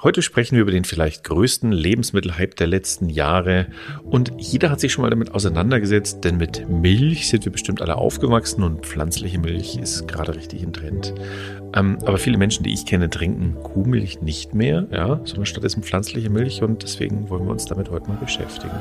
Heute sprechen wir über den vielleicht größten Lebensmittelhype der letzten Jahre und jeder hat sich schon mal damit auseinandergesetzt, denn mit Milch sind wir bestimmt alle aufgewachsen und pflanzliche Milch ist gerade richtig im Trend. Ähm, aber viele Menschen, die ich kenne, trinken Kuhmilch nicht mehr, ja, sondern stattdessen pflanzliche Milch und deswegen wollen wir uns damit heute mal beschäftigen.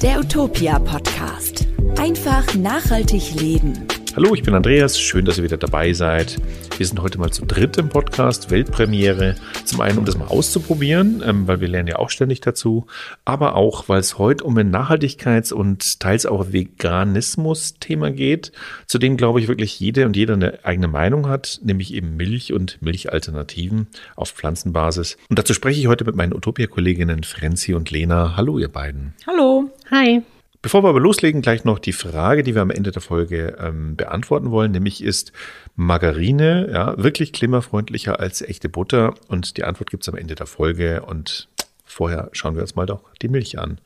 Der Utopia Podcast. Einfach nachhaltig leben. Hallo, ich bin Andreas. Schön, dass ihr wieder dabei seid. Wir sind heute mal zu dritt im Podcast, Weltpremiere. Zum einen, um das mal auszuprobieren, ähm, weil wir lernen ja auch ständig dazu, aber auch, weil es heute um ein Nachhaltigkeits- und teils auch Veganismus-Thema geht, zu dem, glaube ich, wirklich jede und jeder eine eigene Meinung hat, nämlich eben Milch und Milchalternativen auf Pflanzenbasis. Und dazu spreche ich heute mit meinen Utopia-Kolleginnen Frenzi und Lena. Hallo, ihr beiden. Hallo. Hi. Bevor wir aber loslegen, gleich noch die Frage, die wir am Ende der Folge ähm, beantworten wollen, nämlich ist Margarine ja wirklich klimafreundlicher als echte Butter? Und die Antwort gibt es am Ende der Folge und vorher schauen wir uns mal doch die Milch an.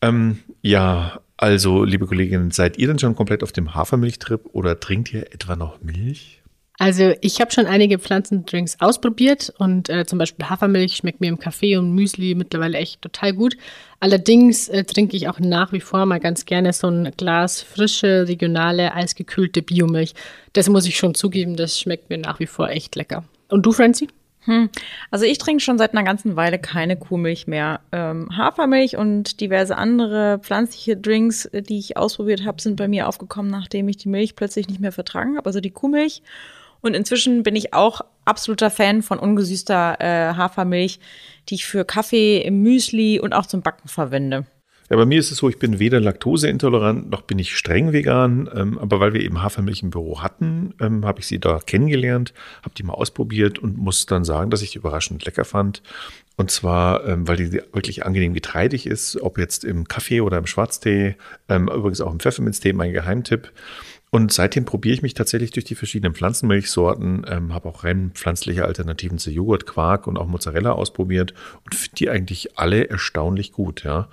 Ähm, ja, also liebe Kolleginnen, seid ihr denn schon komplett auf dem Hafermilchtrip oder trinkt ihr etwa noch Milch? Also ich habe schon einige Pflanzendrinks ausprobiert und äh, zum Beispiel Hafermilch schmeckt mir im Kaffee und Müsli mittlerweile echt total gut. Allerdings äh, trinke ich auch nach wie vor mal ganz gerne so ein Glas frische, regionale, eisgekühlte Biomilch. Das muss ich schon zugeben, das schmeckt mir nach wie vor echt lecker. Und du, Francie? Hm. Also ich trinke schon seit einer ganzen Weile keine Kuhmilch mehr. Ähm, Hafermilch und diverse andere pflanzliche Drinks, äh, die ich ausprobiert habe, sind bei mir aufgekommen, nachdem ich die Milch plötzlich nicht mehr vertragen habe, also die Kuhmilch. Und inzwischen bin ich auch absoluter Fan von ungesüßter äh, Hafermilch, die ich für Kaffee, im Müsli und auch zum Backen verwende. Ja, bei mir ist es so, ich bin weder laktoseintolerant noch bin ich streng vegan. Ähm, aber weil wir eben Hafermilch im Büro hatten, ähm, habe ich sie da kennengelernt, habe die mal ausprobiert und muss dann sagen, dass ich überraschend lecker fand. Und zwar, ähm, weil die wirklich angenehm getreidig ist, ob jetzt im Kaffee oder im Schwarztee, ähm, übrigens auch im Pfefferminztee, mein Geheimtipp. Und seitdem probiere ich mich tatsächlich durch die verschiedenen Pflanzenmilchsorten, ähm, habe auch rein pflanzliche Alternativen zu Joghurt, Quark und auch Mozzarella ausprobiert und finde die eigentlich alle erstaunlich gut, ja.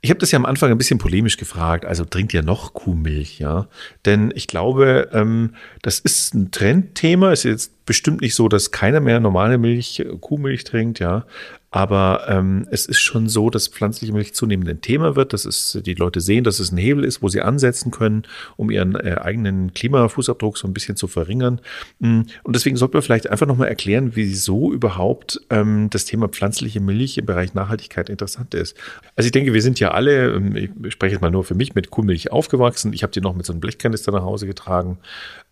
Ich habe das ja am Anfang ein bisschen polemisch gefragt, also trinkt ihr noch Kuhmilch, ja? Denn ich glaube, ähm, das ist ein Trendthema. Es ist jetzt bestimmt nicht so, dass keiner mehr normale Milch, Kuhmilch trinkt, ja. Aber ähm, es ist schon so, dass pflanzliche Milch zunehmend ein Thema wird, dass es die Leute sehen, dass es ein Hebel ist, wo sie ansetzen können, um ihren äh, eigenen Klimafußabdruck so ein bisschen zu verringern. Mm, und deswegen sollte man vielleicht einfach nochmal erklären, wieso überhaupt ähm, das Thema pflanzliche Milch im Bereich Nachhaltigkeit interessant ist. Also ich denke, wir sind ja alle, ähm, ich spreche jetzt mal nur für mich, mit Kuhmilch aufgewachsen. Ich habe die noch mit so einem Blechkanister nach Hause getragen.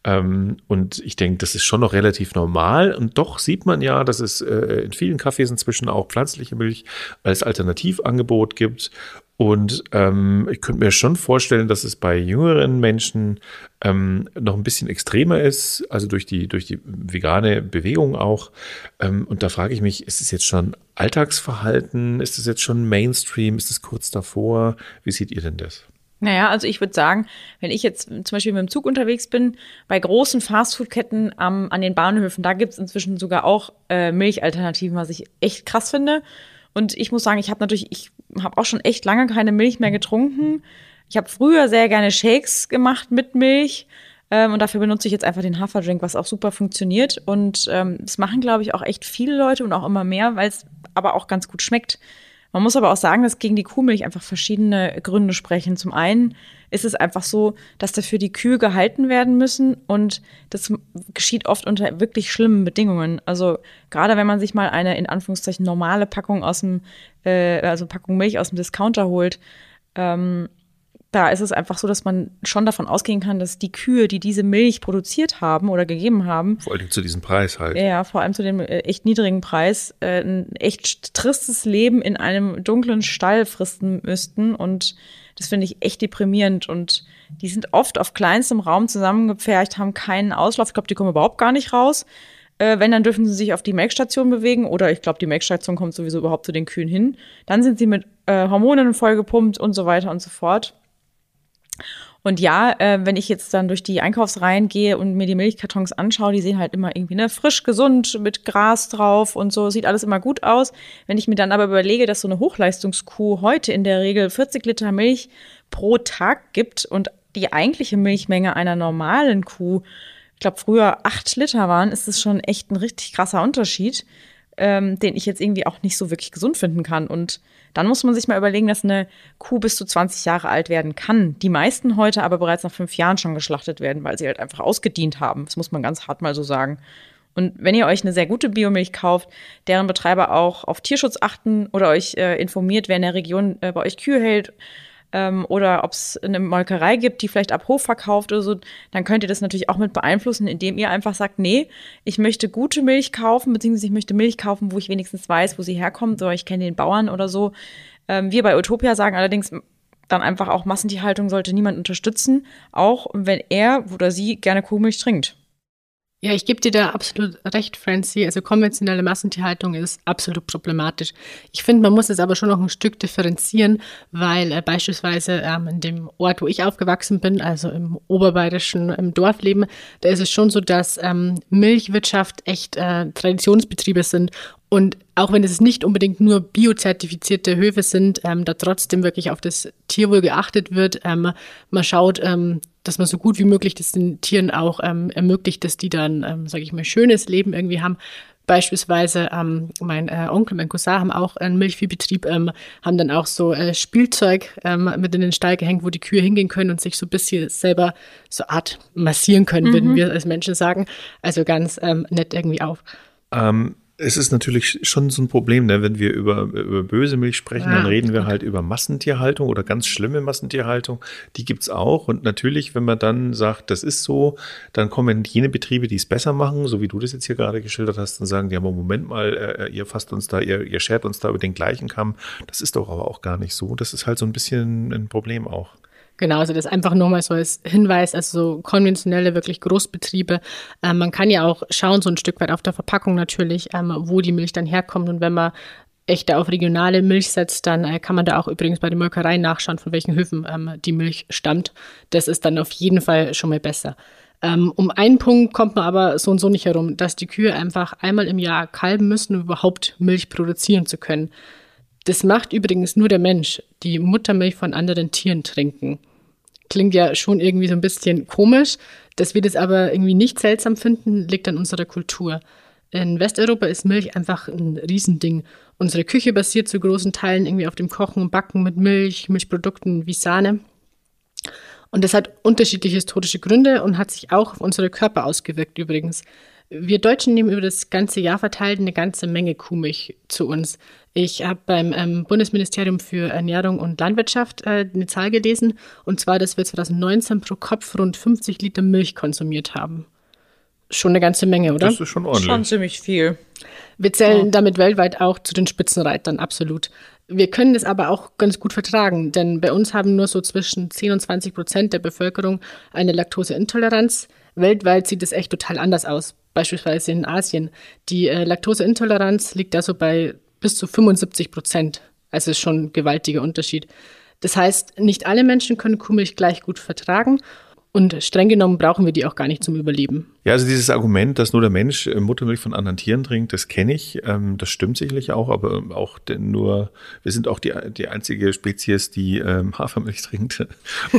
Ähm, und ich denke, das ist schon noch relativ normal. Und doch sieht man ja, dass es äh, in vielen Cafés inzwischen auch pflanzliche Milch als Alternativangebot gibt. Und ähm, ich könnte mir schon vorstellen, dass es bei jüngeren Menschen ähm, noch ein bisschen extremer ist, also durch die, durch die vegane Bewegung auch. Ähm, und da frage ich mich, ist es jetzt schon Alltagsverhalten? Ist es jetzt schon Mainstream? Ist es kurz davor? Wie seht ihr denn das? Naja, also ich würde sagen, wenn ich jetzt zum Beispiel mit dem Zug unterwegs bin, bei großen Fastfood-Ketten ähm, an den Bahnhöfen, da gibt's inzwischen sogar auch äh, Milchalternativen, was ich echt krass finde. Und ich muss sagen, ich habe natürlich, ich habe auch schon echt lange keine Milch mehr getrunken. Ich habe früher sehr gerne Shakes gemacht mit Milch. Ähm, und dafür benutze ich jetzt einfach den Haferdrink, was auch super funktioniert. Und ähm, das machen, glaube ich, auch echt viele Leute und auch immer mehr, weil es aber auch ganz gut schmeckt. Man muss aber auch sagen, dass gegen die Kuhmilch einfach verschiedene Gründe sprechen. Zum einen ist es einfach so, dass dafür die Kühe gehalten werden müssen und das geschieht oft unter wirklich schlimmen Bedingungen. Also gerade wenn man sich mal eine in Anführungszeichen normale Packung aus dem, äh, also Packung Milch aus dem Discounter holt, ähm, da ist es einfach so, dass man schon davon ausgehen kann, dass die Kühe, die diese Milch produziert haben oder gegeben haben. Vor allem zu diesem Preis halt. Ja, vor allem zu dem äh, echt niedrigen Preis, äh, ein echt tristes Leben in einem dunklen Stall fristen müssten. Und das finde ich echt deprimierend. Und die sind oft auf kleinstem Raum zusammengepfercht, haben keinen Auslauf. Ich glaube, die kommen überhaupt gar nicht raus. Äh, wenn, dann dürfen sie sich auf die Melkstation bewegen. Oder ich glaube, die Melkstation kommt sowieso überhaupt zu den Kühen hin. Dann sind sie mit äh, Hormonen vollgepumpt und so weiter und so fort. Und ja, äh, wenn ich jetzt dann durch die Einkaufsreihen gehe und mir die Milchkartons anschaue, die sehen halt immer irgendwie ne, frisch, gesund, mit Gras drauf und so, sieht alles immer gut aus. Wenn ich mir dann aber überlege, dass so eine Hochleistungskuh heute in der Regel 40 Liter Milch pro Tag gibt und die eigentliche Milchmenge einer normalen Kuh, ich glaube, früher acht Liter waren, ist das schon echt ein richtig krasser Unterschied ähm, den ich jetzt irgendwie auch nicht so wirklich gesund finden kann. Und dann muss man sich mal überlegen, dass eine Kuh bis zu 20 Jahre alt werden kann. Die meisten heute aber bereits nach fünf Jahren schon geschlachtet werden, weil sie halt einfach ausgedient haben. Das muss man ganz hart mal so sagen. Und wenn ihr euch eine sehr gute Biomilch kauft, deren Betreiber auch auf Tierschutz achten oder euch äh, informiert, wer in der Region äh, bei euch Kühe hält ähm, oder ob es eine Molkerei gibt, die vielleicht ab Hof verkauft oder so, dann könnt ihr das natürlich auch mit beeinflussen, indem ihr einfach sagt, nee, ich möchte gute Milch kaufen, beziehungsweise ich möchte Milch kaufen, wo ich wenigstens weiß, wo sie herkommt oder ich kenne den Bauern oder so. Ähm, wir bei Utopia sagen allerdings, dann einfach auch Massentierhaltung sollte niemand unterstützen, auch wenn er oder sie gerne Kuhmilch trinkt. Ja, ich gebe dir da absolut recht, Francie. Also konventionelle Massentierhaltung ist absolut problematisch. Ich finde, man muss es aber schon noch ein Stück differenzieren, weil äh, beispielsweise ähm, in dem Ort, wo ich aufgewachsen bin, also im oberbayerischen im Dorfleben, da ist es schon so, dass ähm, Milchwirtschaft echt äh, Traditionsbetriebe sind und auch wenn es nicht unbedingt nur biozertifizierte Höfe sind, ähm, da trotzdem wirklich auf das Tierwohl geachtet wird. Ähm, man schaut, ähm, dass man so gut wie möglich das den Tieren auch ähm, ermöglicht, dass die dann, ähm, sage ich mal, schönes Leben irgendwie haben. Beispielsweise ähm, mein äh, Onkel, mein Cousin haben auch einen Milchviehbetrieb, ähm, haben dann auch so äh, Spielzeug ähm, mit in den Stall gehängt, wo die Kühe hingehen können und sich so ein bisschen selber so Art massieren können, mhm. würden wir als Menschen sagen. Also ganz ähm, nett irgendwie auf. Ähm, es ist natürlich schon so ein Problem, ne? wenn wir über, über böse Milch sprechen, ja, dann reden wir halt über Massentierhaltung oder ganz schlimme Massentierhaltung. Die gibt's auch. Und natürlich, wenn man dann sagt, das ist so, dann kommen jene Betriebe, die es besser machen, so wie du das jetzt hier gerade geschildert hast, und sagen, ja, Moment mal, äh, ihr fasst uns da, ihr, ihr schert uns da über den gleichen Kamm. Das ist doch aber auch gar nicht so. Das ist halt so ein bisschen ein Problem auch. Genau, also das einfach nur mal so als Hinweis, also so konventionelle, wirklich Großbetriebe. Ähm, man kann ja auch schauen, so ein Stück weit auf der Verpackung natürlich, ähm, wo die Milch dann herkommt. Und wenn man echter auf regionale Milch setzt, dann äh, kann man da auch übrigens bei den Molkereien nachschauen, von welchen Höfen ähm, die Milch stammt. Das ist dann auf jeden Fall schon mal besser. Ähm, um einen Punkt kommt man aber so und so nicht herum, dass die Kühe einfach einmal im Jahr kalben müssen, um überhaupt Milch produzieren zu können. Das macht übrigens nur der Mensch, die Muttermilch von anderen Tieren trinken klingt ja schon irgendwie so ein bisschen komisch. Dass wir das aber irgendwie nicht seltsam finden, liegt an unserer Kultur. In Westeuropa ist Milch einfach ein Riesending. Unsere Küche basiert zu großen Teilen irgendwie auf dem Kochen und Backen mit Milch, Milchprodukten wie Sahne. Und das hat unterschiedliche historische Gründe und hat sich auch auf unsere Körper ausgewirkt übrigens. Wir Deutschen nehmen über das ganze Jahr verteilt eine ganze Menge Kuhmilch zu uns. Ich habe beim ähm, Bundesministerium für Ernährung und Landwirtschaft äh, eine Zahl gelesen, und zwar, dass wir 2019 pro Kopf rund 50 Liter Milch konsumiert haben. Schon eine ganze Menge, oder? Das ist schon ordentlich. Schon ziemlich viel. Wir zählen ja. damit weltweit auch zu den Spitzenreitern, absolut. Wir können das aber auch ganz gut vertragen, denn bei uns haben nur so zwischen 10 und 20 Prozent der Bevölkerung eine Laktoseintoleranz. Weltweit sieht es echt total anders aus beispielsweise in Asien. Die äh, Laktoseintoleranz liegt also bei bis zu 75 Prozent. Also ist schon ein gewaltiger Unterschied. Das heißt, nicht alle Menschen können Kuhmilch gleich gut vertragen und streng genommen brauchen wir die auch gar nicht zum Überleben. Ja, also dieses Argument, dass nur der Mensch äh, Muttermilch von anderen Tieren trinkt, das kenne ich. Ähm, das stimmt sicherlich auch, aber auch nur, wir sind auch die, die einzige Spezies, die ähm, Hafermilch trinkt,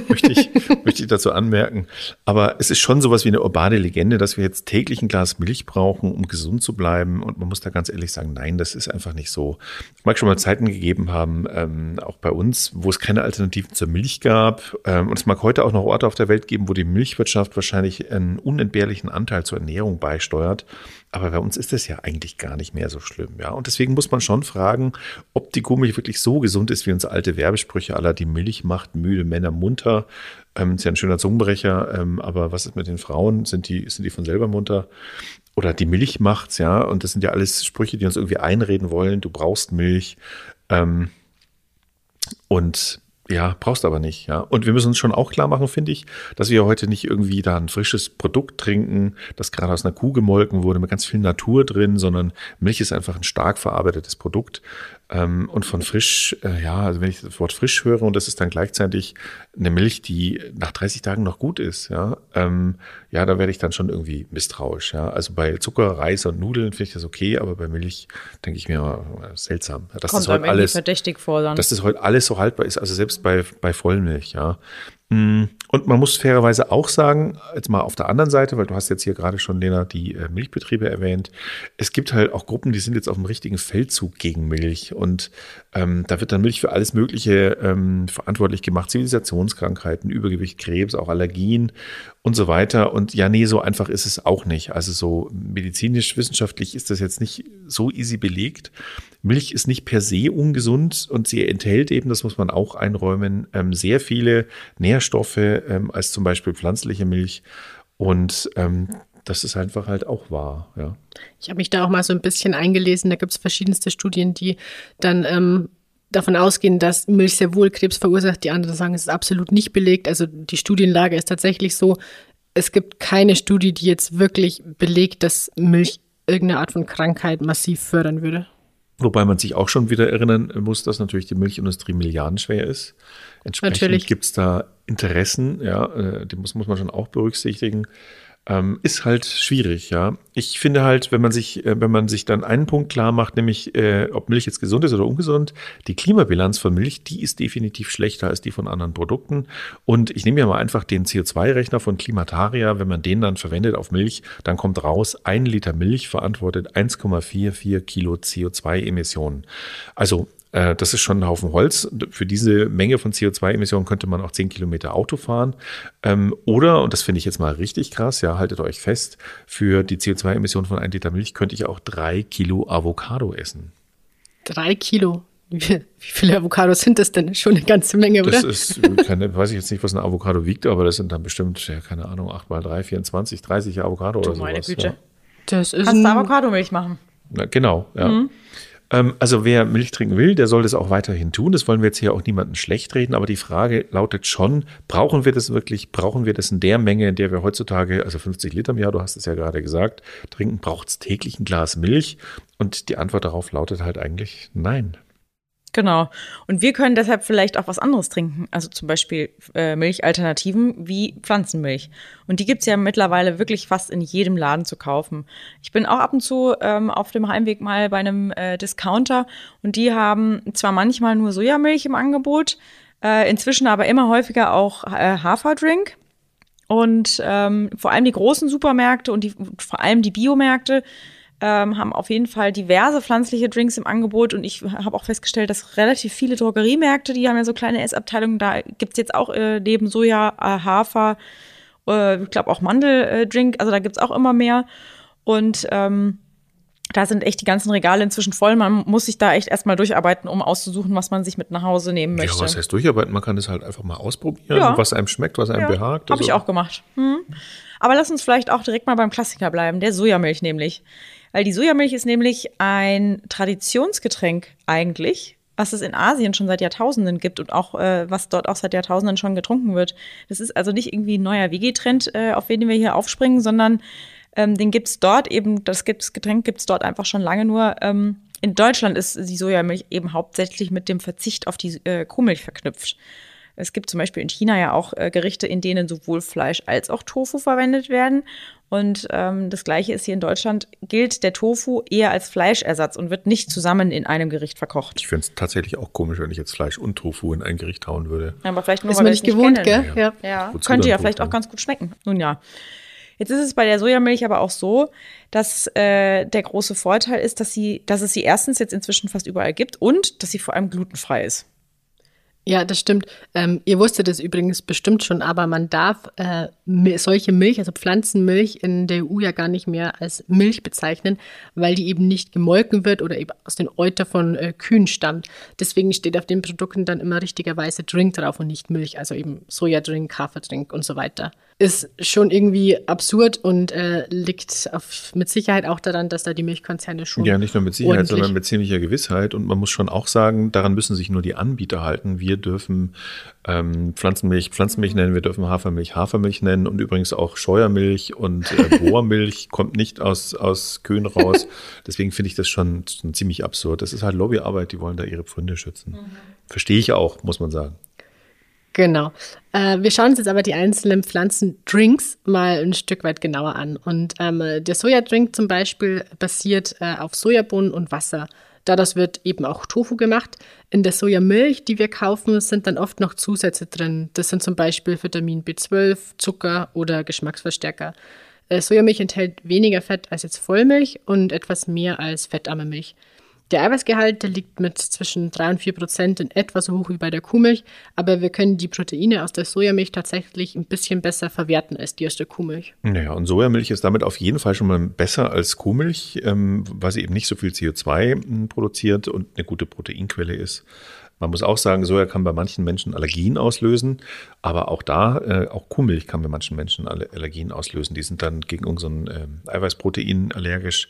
möchte, ich, möchte ich dazu anmerken. Aber es ist schon sowas wie eine urbane Legende, dass wir jetzt täglich ein Glas Milch brauchen, um gesund zu bleiben. Und man muss da ganz ehrlich sagen, nein, das ist einfach nicht so. Es mag schon mal Zeiten gegeben haben, ähm, auch bei uns, wo es keine Alternativen zur Milch gab. Ähm, und es mag heute auch noch Orte auf der Welt geben, wo die Milchwirtschaft wahrscheinlich einen unentbehrlichen Anteil zur Ernährung beisteuert. Aber bei uns ist das ja eigentlich gar nicht mehr so schlimm, ja. Und deswegen muss man schon fragen, ob die Kuhmilch wirklich so gesund ist, wie uns alte Werbesprüche aller die Milch macht müde Männer munter. Ähm, ist ja ein schöner Zungenbrecher, ähm, aber was ist mit den Frauen? Sind die, sind die von selber munter? Oder die Milch macht's, ja. Und das sind ja alles Sprüche, die uns irgendwie einreden wollen. Du brauchst Milch. Ähm, und ja, brauchst aber nicht, ja. Und wir müssen uns schon auch klar machen, finde ich, dass wir heute nicht irgendwie da ein frisches Produkt trinken, das gerade aus einer Kuh gemolken wurde, mit ganz viel Natur drin, sondern Milch ist einfach ein stark verarbeitetes Produkt. Ähm, und von frisch, äh, ja, also wenn ich das Wort frisch höre und das ist dann gleichzeitig eine Milch, die nach 30 Tagen noch gut ist, ja, ähm, ja, da werde ich dann schon irgendwie misstrauisch, ja. Also bei Zucker, Reis und Nudeln finde ich das okay, aber bei Milch denke ich mir äh, seltsam. Dass Kommt das heute alles verdächtig vor dann. Dass das heute alles so haltbar ist, also selbst bei, bei Vollmilch, ja. Mm, und man muss fairerweise auch sagen, jetzt mal auf der anderen Seite, weil du hast jetzt hier gerade schon, Lena, die äh, Milchbetriebe erwähnt. Es gibt halt auch Gruppen, die sind jetzt auf dem richtigen Feldzug gegen Milch. Und ähm, da wird dann Milch für alles Mögliche ähm, verantwortlich gemacht. Zivilisationskrankheiten, Übergewicht, Krebs, auch Allergien und so weiter. Und ja, nee, so einfach ist es auch nicht. Also so medizinisch, wissenschaftlich ist das jetzt nicht so easy belegt. Milch ist nicht per se ungesund und sie enthält eben, das muss man auch einräumen, ähm, sehr viele Nährstoffe ähm, als zum Beispiel pflanzliche Milch. Und ähm, das ist einfach halt auch wahr, ja. Ich habe mich da auch mal so ein bisschen eingelesen. Da gibt es verschiedenste Studien, die dann ähm, davon ausgehen, dass Milch sehr wohl Krebs verursacht. Die anderen sagen, es ist absolut nicht belegt. Also die Studienlage ist tatsächlich so, es gibt keine Studie, die jetzt wirklich belegt, dass Milch irgendeine Art von Krankheit massiv fördern würde. Wobei man sich auch schon wieder erinnern muss, dass natürlich die Milchindustrie milliardenschwer ist. Entsprechend gibt es da Interessen, ja, äh, die muss, muss man schon auch berücksichtigen. Ähm, ist halt schwierig, ja. Ich finde halt, wenn man sich, äh, wenn man sich dann einen Punkt klar macht, nämlich äh, ob Milch jetzt gesund ist oder ungesund, die Klimabilanz von Milch, die ist definitiv schlechter als die von anderen Produkten. Und ich nehme ja mal einfach den CO2-Rechner von Klimataria, wenn man den dann verwendet auf Milch, dann kommt raus, ein Liter Milch verantwortet 1,44 Kilo CO2-Emissionen. Also äh, das ist schon ein Haufen Holz. Für diese Menge von CO2-Emissionen könnte man auch 10 Kilometer Auto fahren. Ähm, oder, und das finde ich jetzt mal richtig krass, ja, haltet euch fest, für die CO2-Emissionen von 1 Liter Milch könnte ich auch drei Kilo Avocado essen. Drei Kilo? Wie viele Avocados sind das denn? Schon eine ganze Menge, oder? Das ist, keine, weiß ich jetzt nicht, was ein Avocado wiegt, aber das sind dann bestimmt, ja, keine Ahnung, 8 mal 3, 24, 30 Avocado du oder meine sowas. Güte. Ja. Das ist Kannst du Avocadomilch machen. Na, genau, ja. Mhm. Ähm, also wer Milch trinken will, der soll das auch weiterhin tun. Das wollen wir jetzt hier auch niemanden schlecht reden, aber die Frage lautet schon, brauchen wir das wirklich? Brauchen wir das in der Menge, in der wir heutzutage, also 50 Liter im Jahr, du hast es ja gerade gesagt, trinken, braucht es täglich ein Glas Milch? Und die Antwort darauf lautet halt eigentlich nein. Genau. Und wir können deshalb vielleicht auch was anderes trinken. Also zum Beispiel äh, Milchalternativen wie Pflanzenmilch. Und die gibt's ja mittlerweile wirklich fast in jedem Laden zu kaufen. Ich bin auch ab und zu ähm, auf dem Heimweg mal bei einem äh, Discounter und die haben zwar manchmal nur Sojamilch im Angebot, äh, inzwischen aber immer häufiger auch äh, Haferdrink. Und ähm, vor allem die großen Supermärkte und die, vor allem die Biomärkte ähm, haben auf jeden Fall diverse pflanzliche Drinks im Angebot und ich habe auch festgestellt, dass relativ viele Drogeriemärkte, die haben ja so kleine Essabteilungen, da gibt's jetzt auch äh, neben Soja, äh, Hafer, äh, ich glaube auch Mandeldrink, also da gibt's auch immer mehr. Und ähm, da sind echt die ganzen Regale inzwischen voll. Man muss sich da echt erstmal durcharbeiten, um auszusuchen, was man sich mit nach Hause nehmen möchte. Ja, was heißt durcharbeiten? Man kann das halt einfach mal ausprobieren, ja. was einem schmeckt, was einem ja, behagt. Habe also. ich auch gemacht. Hm. Aber lass uns vielleicht auch direkt mal beim Klassiker bleiben, der Sojamilch nämlich. Weil die Sojamilch ist nämlich ein Traditionsgetränk eigentlich, was es in Asien schon seit Jahrtausenden gibt und auch äh, was dort auch seit Jahrtausenden schon getrunken wird. Das ist also nicht irgendwie ein neuer Vegetrend, äh, auf den wir hier aufspringen, sondern ähm, den gibt's dort eben, das gibt's, Getränk gibt's dort einfach schon lange nur. Ähm, in Deutschland ist die Sojamilch eben hauptsächlich mit dem Verzicht auf die äh, Kuhmilch verknüpft. Es gibt zum Beispiel in China ja auch äh, Gerichte, in denen sowohl Fleisch als auch Tofu verwendet werden. Und ähm, das Gleiche ist hier in Deutschland, gilt der Tofu eher als Fleischersatz und wird nicht zusammen in einem Gericht verkocht. Ich finde es tatsächlich auch komisch, wenn ich jetzt Fleisch und Tofu in ein Gericht hauen würde. Ja, aber vielleicht nur, ist man nicht gewohnt, gell? Ja, ja. ja. könnte ja vielleicht auch ganz gut schmecken. Nun ja. Jetzt ist es bei der Sojamilch aber auch so, dass äh, der große Vorteil ist, dass sie, dass es sie erstens jetzt inzwischen fast überall gibt und dass sie vor allem glutenfrei ist. Ja, das stimmt. Ähm, ihr wusstet es übrigens bestimmt schon, aber man darf äh, solche Milch, also Pflanzenmilch in der EU ja gar nicht mehr als Milch bezeichnen, weil die eben nicht gemolken wird oder eben aus den Euter von äh, Kühen stammt. Deswegen steht auf den Produkten dann immer richtigerweise Drink drauf und nicht Milch, also eben Sojadrink, Haferdrink und so weiter ist schon irgendwie absurd und äh, liegt auf, mit Sicherheit auch daran, dass da die Milchkonzerne schon. Ja, nicht nur mit Sicherheit, sondern mit ziemlicher Gewissheit. Und man muss schon auch sagen, daran müssen sich nur die Anbieter halten. Wir dürfen ähm, Pflanzenmilch Pflanzenmilch nennen, wir dürfen Hafermilch Hafermilch nennen und übrigens auch Scheuermilch und äh, Bohrmilch kommt nicht aus, aus Kühen raus. Deswegen finde ich das schon, schon, ziemlich absurd. Das ist halt Lobbyarbeit, die wollen da ihre Pfründe schützen. Mhm. Verstehe ich auch, muss man sagen. Genau. Äh, wir schauen uns jetzt aber die einzelnen Pflanzendrinks mal ein Stück weit genauer an. Und ähm, der Sojadrink zum Beispiel basiert äh, auf Sojabohnen und Wasser. Daraus wird eben auch Tofu gemacht. In der Sojamilch, die wir kaufen, sind dann oft noch Zusätze drin. Das sind zum Beispiel Vitamin B12, Zucker oder Geschmacksverstärker. Äh, Sojamilch enthält weniger Fett als jetzt Vollmilch und etwas mehr als fettarme Milch. Der Eiweißgehalt der liegt mit zwischen 3 und 4 Prozent in etwa so hoch wie bei der Kuhmilch, aber wir können die Proteine aus der Sojamilch tatsächlich ein bisschen besser verwerten als die aus der Kuhmilch. Naja, und Sojamilch ist damit auf jeden Fall schon mal besser als Kuhmilch, ähm, weil sie eben nicht so viel CO2 hm, produziert und eine gute Proteinquelle ist. Man muss auch sagen, Soja kann bei manchen Menschen Allergien auslösen, aber auch da, äh, auch Kuhmilch kann bei manchen Menschen Allergien auslösen. Die sind dann gegen unseren äh, Eiweißprotein allergisch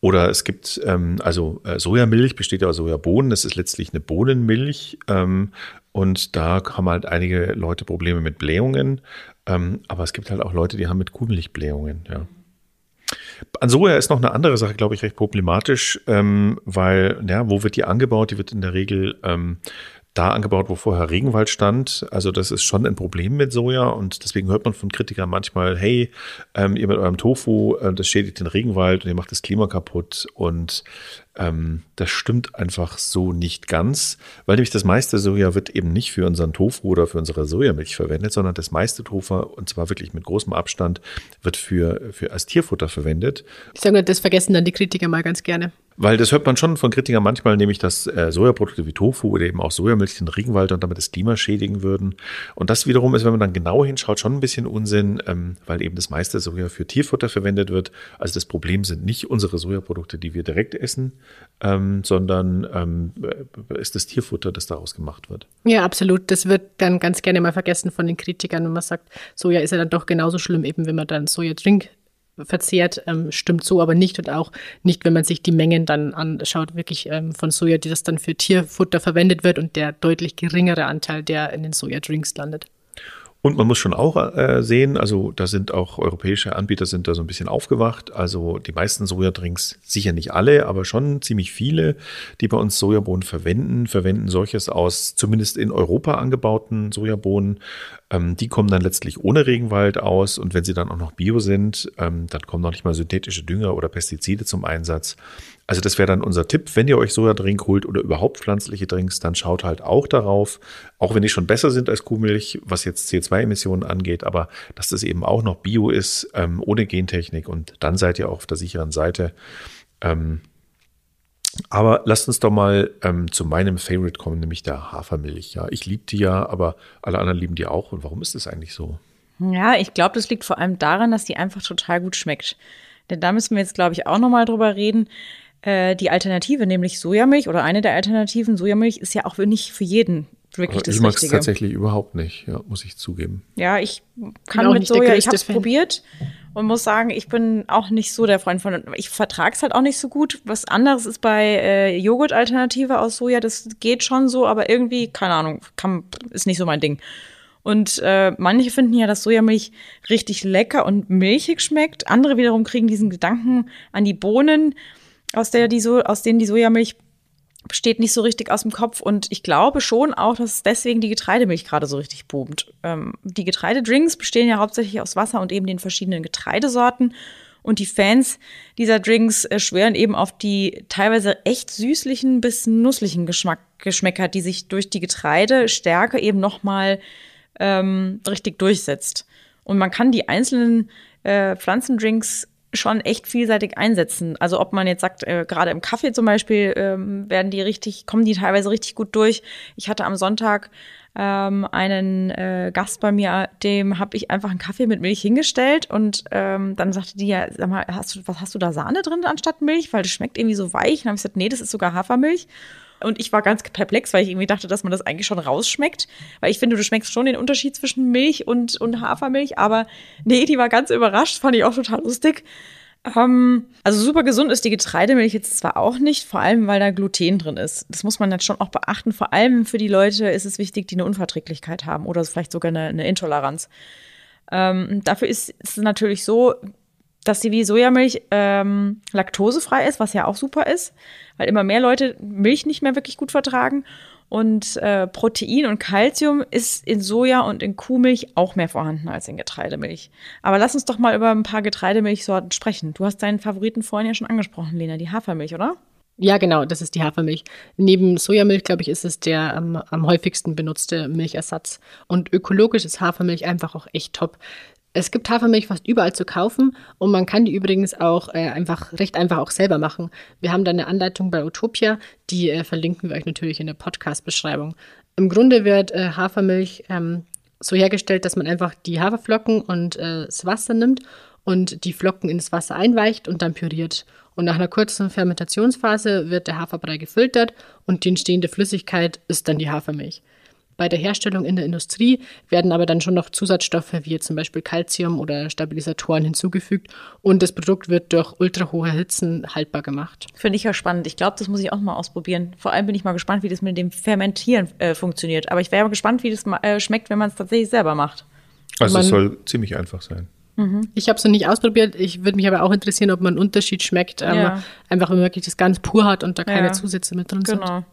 oder es gibt, ähm, also äh, Sojamilch besteht ja aus Sojabohnen, das ist letztlich eine Bohnenmilch. Ähm, und da haben halt einige Leute Probleme mit Blähungen. Ähm, aber es gibt halt auch Leute, die haben mit Kuhmilch Blähungen, ja. An Soja ist noch eine andere Sache, glaube ich, recht problematisch, ähm, weil, ja, wo wird die angebaut? Die wird in der Regel ähm, da angebaut, wo vorher Regenwald stand. Also das ist schon ein Problem mit Soja und deswegen hört man von Kritikern manchmal, hey, ähm, ihr mit eurem Tofu, äh, das schädigt den Regenwald und ihr macht das Klima kaputt und ähm, das stimmt einfach so nicht ganz, weil nämlich das meiste Soja wird eben nicht für unseren Tofu oder für unsere Sojamilch verwendet, sondern das meiste Tofu, und zwar wirklich mit großem Abstand, wird für, für als Tierfutter verwendet. Ich sage, das vergessen dann die Kritiker mal ganz gerne. Weil das hört man schon von Kritikern manchmal, nämlich dass äh, Sojaprodukte wie Tofu oder eben auch Sojamilch den Regenwald und damit das Klima schädigen würden. Und das wiederum ist, wenn man dann genau hinschaut, schon ein bisschen Unsinn, ähm, weil eben das meiste Soja für Tierfutter verwendet wird. Also das Problem sind nicht unsere Sojaprodukte, die wir direkt essen, ähm, sondern ähm, ist das Tierfutter, das daraus gemacht wird. Ja, absolut. Das wird dann ganz gerne mal vergessen von den Kritikern, wenn man sagt, Soja ist ja dann doch genauso schlimm, eben wenn man dann Soja-Drink verzehrt, ähm, stimmt so aber nicht und auch nicht, wenn man sich die Mengen dann anschaut, wirklich ähm, von Soja, die das dann für Tierfutter verwendet wird und der deutlich geringere Anteil, der in den Sojadrinks landet. Und man muss schon auch äh, sehen, also da sind auch europäische Anbieter sind da so ein bisschen aufgewacht. Also die meisten Sojadrinks, sicher nicht alle, aber schon ziemlich viele, die bei uns Sojabohnen verwenden, verwenden solches aus zumindest in Europa angebauten Sojabohnen. Ähm, die kommen dann letztlich ohne Regenwald aus und wenn sie dann auch noch bio sind, ähm, dann kommen noch nicht mal synthetische Dünger oder Pestizide zum Einsatz. Also das wäre dann unser Tipp, wenn ihr euch Sojadrink holt oder überhaupt pflanzliche Drinks, dann schaut halt auch darauf, auch wenn die schon besser sind als Kuhmilch, was jetzt CO2-Emissionen angeht, aber dass das eben auch noch Bio ist, ähm, ohne Gentechnik und dann seid ihr auch auf der sicheren Seite. Ähm, aber lasst uns doch mal ähm, zu meinem Favorite kommen, nämlich der Hafermilch. Ja, ich liebe die ja, aber alle anderen lieben die auch. Und warum ist das eigentlich so? Ja, ich glaube, das liegt vor allem daran, dass die einfach total gut schmeckt. Denn da müssen wir jetzt, glaube ich, auch nochmal drüber reden. Äh, die Alternative, nämlich Sojamilch oder eine der Alternativen, Sojamilch ist ja auch nicht für jeden wirklich das Ich mag es tatsächlich überhaupt nicht, ja, muss ich zugeben. Ja, ich kann mit Soja, ich habe es probiert und muss sagen, ich bin auch nicht so der Freund von, ich vertrage es halt auch nicht so gut. Was anderes ist bei äh, Joghurt-Alternative aus Soja, das geht schon so, aber irgendwie, keine Ahnung, kann, ist nicht so mein Ding. Und äh, manche finden ja, dass Sojamilch richtig lecker und milchig schmeckt. Andere wiederum kriegen diesen Gedanken an die Bohnen, aus, der die so, aus denen die Sojamilch steht nicht so richtig aus dem Kopf. Und ich glaube schon auch, dass deswegen die Getreidemilch gerade so richtig boomt. Ähm, die Getreidedrinks bestehen ja hauptsächlich aus Wasser und eben den verschiedenen Getreidesorten. Und die Fans dieser Drinks äh, schwören eben auf die teilweise echt süßlichen bis nusslichen Geschmack, Geschmäcker, die sich durch die Getreidestärke eben nochmal ähm, richtig durchsetzt. Und man kann die einzelnen äh, Pflanzendrinks schon echt vielseitig einsetzen. Also ob man jetzt sagt, äh, gerade im Kaffee zum Beispiel ähm, werden die richtig, kommen die teilweise richtig gut durch. Ich hatte am Sonntag ähm, einen äh, Gast bei mir, dem habe ich einfach einen Kaffee mit Milch hingestellt und ähm, dann sagte die ja, sag mal, hast du, was hast du da Sahne drin anstatt Milch? Weil das schmeckt irgendwie so weich. Und dann habe ich gesagt, nee, das ist sogar Hafermilch. Und ich war ganz perplex, weil ich irgendwie dachte, dass man das eigentlich schon rausschmeckt. Weil ich finde, du schmeckst schon den Unterschied zwischen Milch und, und Hafermilch. Aber nee, die war ganz überrascht, fand ich auch total lustig. Ähm, also super gesund ist die Getreidemilch jetzt zwar auch nicht, vor allem weil da Gluten drin ist. Das muss man jetzt schon auch beachten. Vor allem für die Leute ist es wichtig, die eine Unverträglichkeit haben oder vielleicht sogar eine, eine Intoleranz. Ähm, dafür ist es natürlich so, dass die wie Sojamilch ähm, laktosefrei ist, was ja auch super ist, weil immer mehr Leute Milch nicht mehr wirklich gut vertragen. Und äh, Protein und Kalzium ist in Soja und in Kuhmilch auch mehr vorhanden als in Getreidemilch. Aber lass uns doch mal über ein paar Getreidemilchsorten sprechen. Du hast deinen Favoriten vorhin ja schon angesprochen, Lena, die Hafermilch, oder? Ja, genau, das ist die Hafermilch. Neben Sojamilch, glaube ich, ist es der am, am häufigsten benutzte Milchersatz. Und ökologisch ist Hafermilch einfach auch echt top. Es gibt Hafermilch fast überall zu kaufen und man kann die übrigens auch äh, einfach recht einfach auch selber machen. Wir haben da eine Anleitung bei Utopia, die äh, verlinken wir euch natürlich in der Podcast-Beschreibung. Im Grunde wird äh, Hafermilch ähm, so hergestellt, dass man einfach die Haferflocken und äh, das Wasser nimmt und die Flocken ins Wasser einweicht und dann püriert. Und nach einer kurzen Fermentationsphase wird der Haferbrei gefiltert und die entstehende Flüssigkeit ist dann die Hafermilch. Bei der Herstellung in der Industrie werden aber dann schon noch Zusatzstoffe wie zum Beispiel Calcium oder Stabilisatoren hinzugefügt und das Produkt wird durch ultrahohe Hitzen haltbar gemacht. Finde ich ja spannend. Ich glaube, das muss ich auch mal ausprobieren. Vor allem bin ich mal gespannt, wie das mit dem Fermentieren äh, funktioniert. Aber ich wäre gespannt, wie das äh, schmeckt, wenn man es tatsächlich selber macht. Also es soll ziemlich einfach sein. Mhm. Ich habe es noch nicht ausprobiert. Ich würde mich aber auch interessieren, ob man einen Unterschied schmeckt. Ähm, ja. Einfach, wenn man wirklich das ganz pur hat und da keine ja. Zusätze mit drin genau. sind.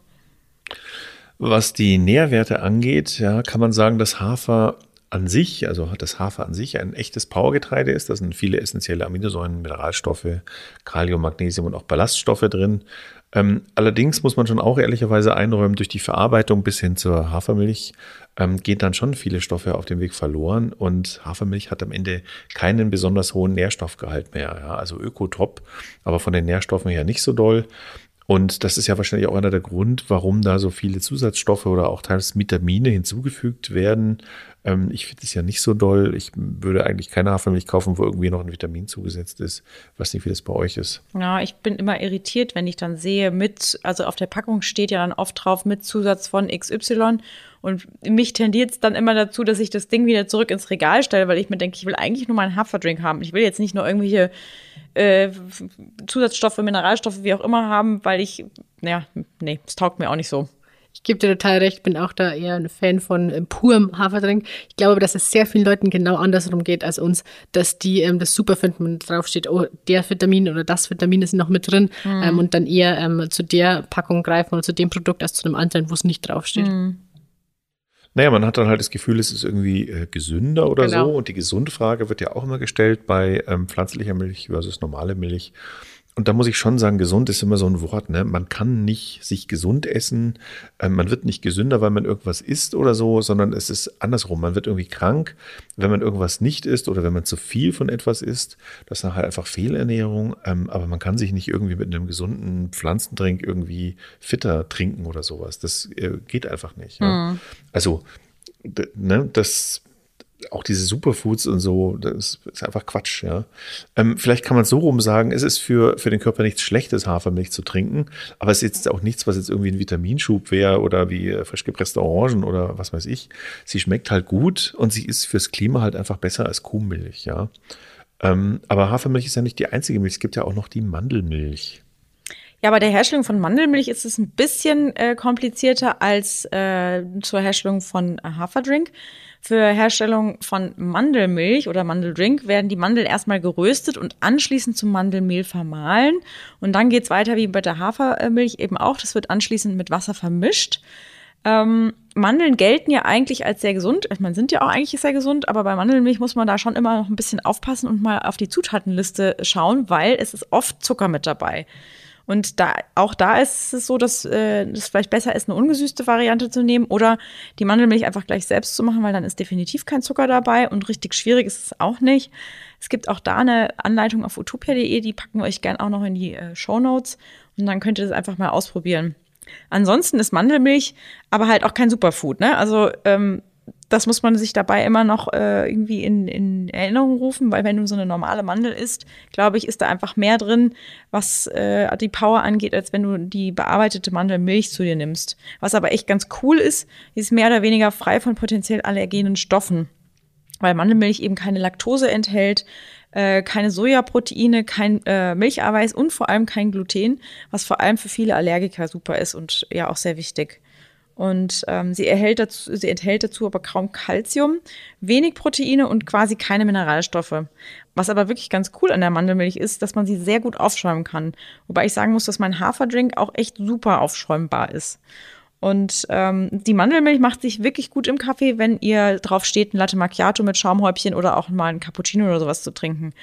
Was die Nährwerte angeht, ja, kann man sagen, dass Hafer an sich, also das Hafer an sich ein echtes Powergetreide ist. Da sind viele essentielle Aminosäuren, Mineralstoffe, Kalium, Magnesium und auch Ballaststoffe drin. Ähm, allerdings muss man schon auch ehrlicherweise einräumen, durch die Verarbeitung bis hin zur Hafermilch ähm, gehen dann schon viele Stoffe auf dem Weg verloren und Hafermilch hat am Ende keinen besonders hohen Nährstoffgehalt mehr. Ja? Also ökotop, aber von den Nährstoffen her nicht so doll. Und das ist ja wahrscheinlich auch einer der Grund, warum da so viele Zusatzstoffe oder auch teils Vitamine hinzugefügt werden. Ähm, ich finde es ja nicht so doll. Ich würde eigentlich keine Hafermilch kaufen, wo irgendwie noch ein Vitamin zugesetzt ist. Ich weiß nicht, wie das bei euch ist. Ja, ich bin immer irritiert, wenn ich dann sehe, mit, also auf der Packung steht ja dann oft drauf mit Zusatz von XY. Und mich tendiert es dann immer dazu, dass ich das Ding wieder zurück ins Regal stelle, weil ich mir denke, ich will eigentlich nur meinen Haferdrink haben. Ich will jetzt nicht nur irgendwelche äh, Zusatzstoffe, Mineralstoffe, wie auch immer haben, weil ich, ja, nee, es taugt mir auch nicht so. Ich gebe dir total recht, bin auch da eher ein Fan von äh, purem Haferdrink. Ich glaube, dass es sehr vielen Leuten genau andersrum geht als uns, dass die ähm, das super finden, wenn draufsteht, oh, der Vitamin oder das Vitamin ist noch mit drin mhm. ähm, und dann eher ähm, zu der Packung greifen oder zu dem Produkt als zu einem anderen, wo es nicht draufsteht. Mhm. Naja, man hat dann halt das Gefühl, es ist irgendwie äh, gesünder oder genau. so. Und die Gesundfrage wird ja auch immer gestellt bei ähm, pflanzlicher Milch versus normale Milch. Und da muss ich schon sagen, gesund ist immer so ein Wort. Ne? Man kann nicht sich gesund essen. Ähm, man wird nicht gesünder, weil man irgendwas isst oder so, sondern es ist andersrum. Man wird irgendwie krank, wenn man irgendwas nicht isst oder wenn man zu viel von etwas isst. Das ist halt einfach Fehlernährung. Ähm, aber man kann sich nicht irgendwie mit einem gesunden Pflanzendrink irgendwie fitter trinken oder sowas. Das äh, geht einfach nicht. Ja? Mhm. Also, ne, das auch diese Superfoods und so, das ist einfach Quatsch, ja. Ähm, vielleicht kann man so rum sagen, es ist für, für den Körper nichts Schlechtes, Hafermilch zu trinken, aber es ist jetzt auch nichts, was jetzt irgendwie ein Vitaminschub wäre oder wie äh, frisch gepresste Orangen oder was weiß ich. Sie schmeckt halt gut und sie ist fürs Klima halt einfach besser als Kuhmilch, ja. Ähm, aber Hafermilch ist ja nicht die einzige Milch, es gibt ja auch noch die Mandelmilch. Ja, bei der Herstellung von Mandelmilch ist es ein bisschen äh, komplizierter als äh, zur Herstellung von Haferdrink. Für Herstellung von Mandelmilch oder Mandeldrink werden die Mandeln erstmal geröstet und anschließend zum Mandelmehl vermahlen. Und dann geht's weiter wie bei der Hafermilch eben auch. Das wird anschließend mit Wasser vermischt. Ähm, Mandeln gelten ja eigentlich als sehr gesund. Meine, sind ja auch eigentlich sehr gesund, aber bei Mandelmilch muss man da schon immer noch ein bisschen aufpassen und mal auf die Zutatenliste schauen, weil es ist oft Zucker mit dabei. Und da, auch da ist es so, dass äh, es vielleicht besser ist, eine ungesüßte Variante zu nehmen oder die Mandelmilch einfach gleich selbst zu machen, weil dann ist definitiv kein Zucker dabei und richtig schwierig ist es auch nicht. Es gibt auch da eine Anleitung auf utopia.de, die packen wir euch gern auch noch in die äh, Show Notes und dann könnt ihr das einfach mal ausprobieren. Ansonsten ist Mandelmilch aber halt auch kein Superfood, ne? Also ähm, das muss man sich dabei immer noch äh, irgendwie in, in Erinnerung rufen, weil wenn du so eine normale Mandel isst, glaube ich, ist da einfach mehr drin, was äh, die Power angeht, als wenn du die bearbeitete Mandelmilch zu dir nimmst. Was aber echt ganz cool ist, ist mehr oder weniger frei von potenziell allergenen Stoffen, weil Mandelmilch eben keine Laktose enthält, äh, keine Sojaproteine, kein äh, Milcheiweiß und vor allem kein Gluten, was vor allem für viele Allergiker super ist und ja auch sehr wichtig. Und ähm, sie, erhält dazu, sie enthält dazu aber kaum Kalzium, wenig Proteine und quasi keine Mineralstoffe. Was aber wirklich ganz cool an der Mandelmilch ist, dass man sie sehr gut aufschäumen kann. Wobei ich sagen muss, dass mein Haferdrink auch echt super aufschäumbar ist. Und ähm, die Mandelmilch macht sich wirklich gut im Kaffee, wenn ihr drauf steht, ein Latte Macchiato mit Schaumhäubchen oder auch mal ein Cappuccino oder sowas zu trinken.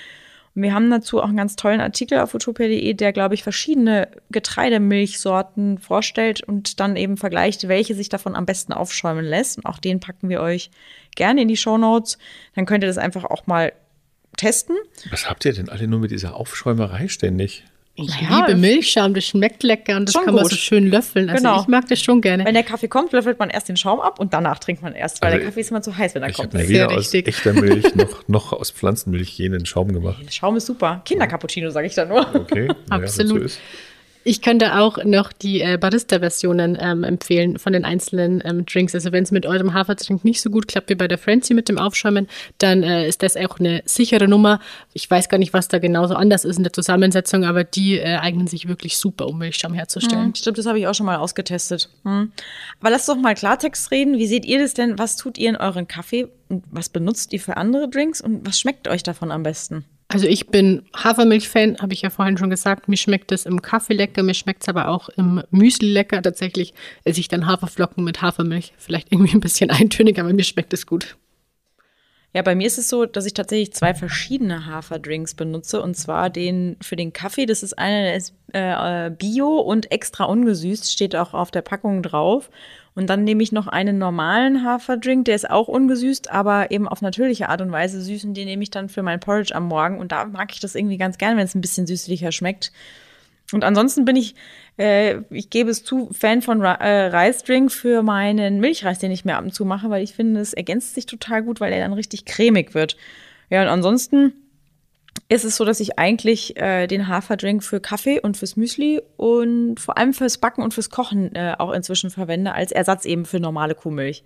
Wir haben dazu auch einen ganz tollen Artikel auf utopia.de, der, glaube ich, verschiedene Getreidemilchsorten vorstellt und dann eben vergleicht, welche sich davon am besten aufschäumen lässt. Und auch den packen wir euch gerne in die Show Notes. Dann könnt ihr das einfach auch mal testen. Was habt ihr denn alle nur mit dieser Aufschäumerei ständig? Ich Ja, liebe Milchschaum, das schmeckt lecker und das kann man gut. so schön löffeln. Also Genau. ich mag das schon gerne. Wenn der Kaffee kommt, löffelt man erst den Schaum ab und danach trinkt man erst, weil Also der Kaffee ist immer zu heiß, wenn er Ich kommt. habe mir sehr weder aus richtig. echter Milch noch, noch aus Pflanzenmilch jenen Schaum gemacht. Der Schaum ist super. Kindercappuccino, sage ich da nur. Okay, naja, Absolut. so ist. Ich könnte auch noch die äh, Barista-Versionen ähm, empfehlen von den einzelnen ähm, Drinks. Also wenn es mit eurem Hafertrink nicht so gut klappt wie bei der Frenzy mit dem Aufschäumen, dann äh, ist das auch eine sichere Nummer. Ich weiß gar nicht, was da genauso anders ist in der Zusammensetzung, aber die äh, eignen sich wirklich super, um Milchschaum herzustellen. Stimmt, das habe ich auch schon mal ausgetestet. Hm. Aber lasst doch mal Klartext reden. Wie seht ihr das denn? Was tut ihr in euren Kaffee? Und was benutzt ihr für andere Drinks? Und was schmeckt euch davon am besten? Also ich bin Hafermilch-Fan, habe ich ja vorhin schon gesagt. Mir schmeckt es im Kaffee lecker, mir schmeckt es aber auch im Müsli lecker. Tatsächlich esse ich dann Haferflocken mit Hafermilch. Vielleicht irgendwie ein bisschen eintönig, aber mir schmeckt es gut. Ja, bei mir ist es so, dass ich tatsächlich zwei verschiedene Haferdrinks benutze. Und zwar den für den Kaffee. Das ist einer, der ist äh, äh, bio und extra ungesüßt, steht auch auf der Packung drauf. Und dann nehme ich noch einen normalen Haferdrink, der ist auch ungesüßt, aber eben auf natürliche Art und Weise süß. Und den nehme ich dann für mein Porridge am Morgen. Und da mag ich das irgendwie ganz gern, wenn es ein bisschen süßlicher schmeckt. Und ansonsten bin ich, äh, ich gebe es zu, Fan von äh, Reisdrink für meinen Milchreis, den ich mir ab und zu mache, weil ich finde, es ergänzt sich total gut, weil er dann richtig cremig wird. Ja, und ansonsten ist es so, dass ich eigentlich äh, den Haferdrink für Kaffee und fürs Müsli und vor allem fürs Backen und fürs Kochen äh, auch inzwischen verwende, als Ersatz eben für normale Kuhmilch.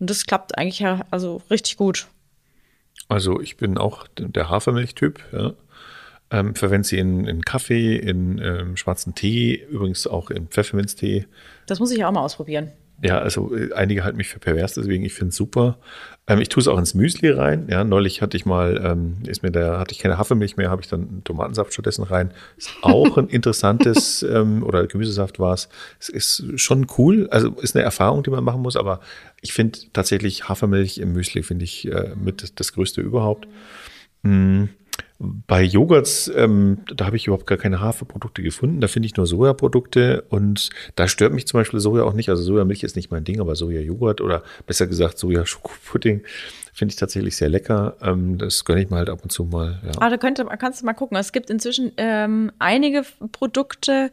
Und das klappt eigentlich ja also richtig gut. Also ich bin auch der Hafermilchtyp, ja. Ähm, verwende sie in, in Kaffee, in ähm, schwarzen Tee, übrigens auch in Pfefferminztee. Das muss ich ja auch mal ausprobieren. Ja, also äh, einige halten mich für pervers, deswegen ich finde es super. Ähm, ich tue es auch ins Müsli rein. Ja, neulich hatte ich mal, ähm, ist mir da hatte ich keine Hafermilch mehr, habe ich dann Tomatensaft stattdessen rein. Ist auch ein interessantes ähm, oder Gemüsesaft war es. Es ist schon cool, also ist eine Erfahrung, die man machen muss. Aber ich finde tatsächlich Hafermilch im Müsli finde ich äh, mit das, das Größte überhaupt. Mm. Bei Joghurts, ähm, da habe ich überhaupt gar keine Haferprodukte gefunden. Da finde ich nur Sojaprodukte und da stört mich zum Beispiel Soja auch nicht. Also Sojamilch ist nicht mein Ding, aber Sojajoghurt oder besser gesagt Soja-Schokopudding finde ich tatsächlich sehr lecker. Ähm, das gönne ich mir halt ab und zu mal. Ja. Ah, da könnte, kannst du mal gucken. Es gibt inzwischen ähm, einige Produkte,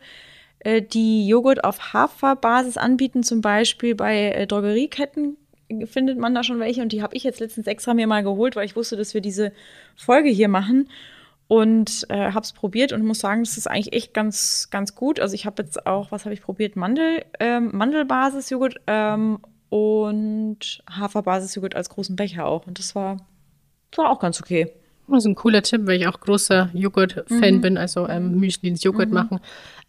äh, die Joghurt auf Haferbasis anbieten, zum Beispiel bei äh, Drogerieketten findet man da schon welche und die habe ich jetzt letztens extra mir mal geholt, weil ich wusste, dass wir diese Folge hier machen und äh, habe es probiert und muss sagen, das ist eigentlich echt ganz ganz gut. Also ich habe jetzt auch, was habe ich probiert? Mandel, ähm, Mandelbasis-Joghurt ähm, und Haferbasis-Joghurt als großen Becher auch und das war, das war auch ganz okay. Das ist ein cooler Tipp, weil ich auch großer Joghurt-Fan bin, also ähm, Müsli ins Joghurt machen.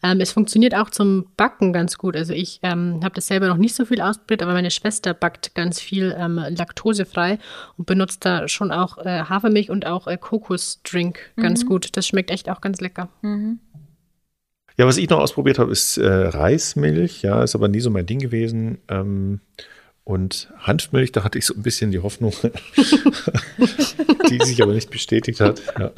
Ähm, es funktioniert auch zum Backen ganz gut. Also ich ähm, habe das selber noch nicht so viel ausprobiert, aber meine Schwester backt ganz viel ähm, laktosefrei und benutzt da schon auch äh, Hafermilch und auch äh, Kokosdrink ganz gut. Das schmeckt echt auch ganz lecker. Ja, was ich noch ausprobiert habe, ist äh, Reismilch. Ja, ist aber nie so mein Ding gewesen. Ähm, und Hanfmilch, da hatte ich so ein bisschen die Hoffnung, die sich aber nicht bestätigt hat. Ja.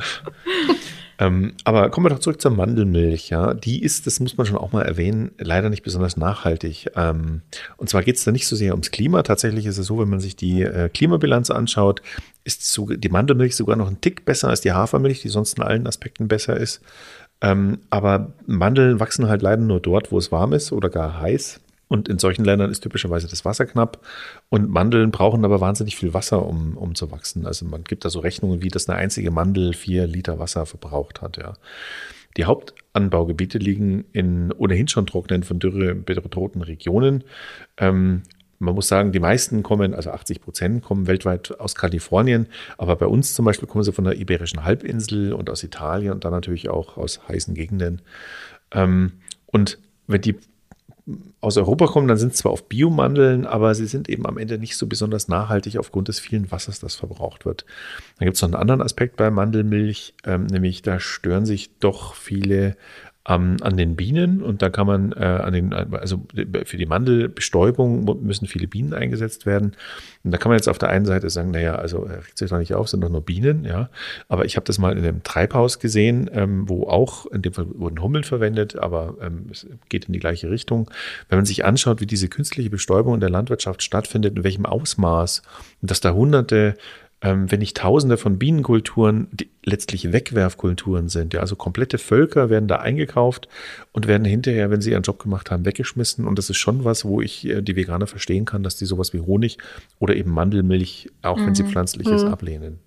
Ähm, aber kommen wir doch zurück zur Mandelmilch. Ja, die ist, das muss man schon auch mal erwähnen, leider nicht besonders nachhaltig. Ähm, und zwar geht es da nicht so sehr ums Klima. Tatsächlich ist es so, wenn man sich die äh, Klimabilanz anschaut, ist so, die Mandelmilch sogar noch ein Tick besser als die Hafermilch, die sonst in allen Aspekten besser ist. Ähm, aber Mandeln wachsen halt leider nur dort, wo es warm ist oder gar heiß. Und in solchen Ländern ist typischerweise das Wasser knapp. Und Mandeln brauchen aber wahnsinnig viel Wasser, um, um zu wachsen. Also man gibt da so Rechnungen, wie das eine einzige Mandel vier Liter Wasser verbraucht hat. Ja. Die Hauptanbaugebiete liegen in ohnehin schon trockenen, von Dürre bedrohten Regionen. Ähm, man muss sagen, die meisten kommen, also 80 Prozent kommen weltweit aus Kalifornien, aber bei uns zum Beispiel kommen sie von der Iberischen Halbinsel und aus Italien und dann natürlich auch aus heißen Gegenden. Ähm, und wenn die aus Europa kommen, dann sind zwar auf Biomandeln, aber sie sind eben am Ende nicht so besonders nachhaltig aufgrund des vielen Wassers, das verbraucht wird. Dann gibt es noch einen anderen Aspekt bei Mandelmilch, ähm, nämlich da stören sich doch viele ähm, an den Bienen und da kann man äh, an den, also für die Mandelbestäubung müssen viele Bienen eingesetzt werden. Und da kann man jetzt auf der einen Seite sagen, naja, also regt sich doch nicht auf, sind doch nur Bienen, ja. Aber ich habe das mal in einem Treibhaus gesehen, ähm, wo auch, in dem Fall wurden Hummeln verwendet, aber ähm, es geht in die gleiche Richtung. Wenn man sich anschaut, wie diese künstliche Bestäubung in der Landwirtschaft stattfindet, in welchem Ausmaß, dass da hunderte ähm, wenn nicht Tausende von Bienenkulturen, die letztlich Wegwerfkulturen sind. Ja, also komplette Völker werden da eingekauft und werden hinterher, wenn sie ihren Job gemacht haben, weggeschmissen. Und das ist schon was, wo ich äh, die Veganer verstehen kann, dass die sowas wie Honig oder eben Mandelmilch, auch mhm. wenn sie mhm. pflanzlich ist, mhm. ablehnen.